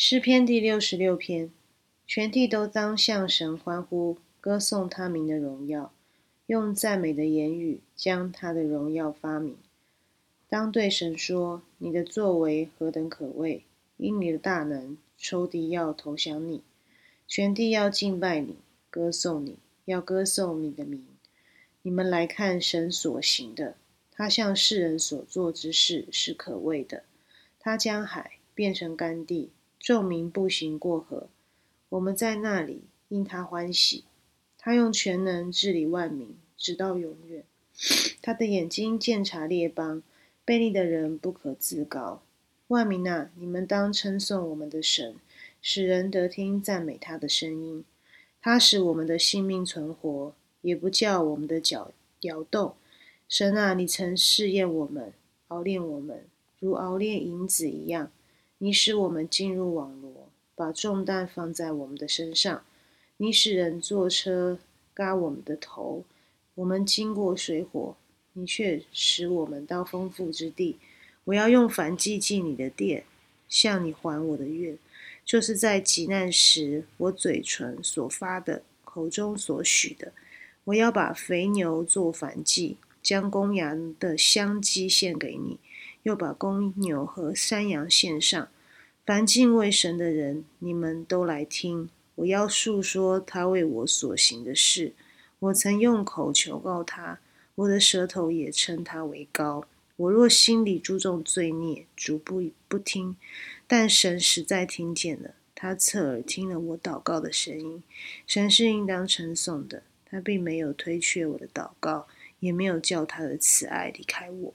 诗篇第六十六篇，全地都当向神欢呼，歌颂他名的荣耀，用赞美的言语将他的荣耀发明。当对神说：“你的作为何等可畏！因你的大能，仇敌要投降你，全地要敬拜你，歌颂你，要歌颂你的名。你们来看神所行的，他向世人所做之事是可畏的。他将海变成干地。”众民步行过河，我们在那里因他欢喜。他用全能治理万民，直到永远。他的眼睛鉴察列邦，悖逆的人不可自高。万民啊，你们当称颂我们的神，使人得听赞美他的声音。他使我们的性命存活，也不叫我们的脚摇动。神啊，你曾试验我们，熬炼我们，如熬炼银子一样。你使我们进入网罗，把重担放在我们的身上。你使人坐车嘎我们的头，我们经过水火，你却使我们到丰富之地。我要用凡祭进你的殿，向你还我的愿，就是在极难时我嘴唇所发的，口中所许的。我要把肥牛做燔祭，将公羊的香鸡献给你。又把公牛和山羊献上，凡敬畏神的人，你们都来听。我要述说他为我所行的事。我曾用口求告他，我的舌头也称他为高。我若心里注重罪孽，逐步不听，但神实在听见了，他侧耳听了我祷告的声音。神是应当称颂的，他并没有推却我的祷告，也没有叫他的慈爱离开我。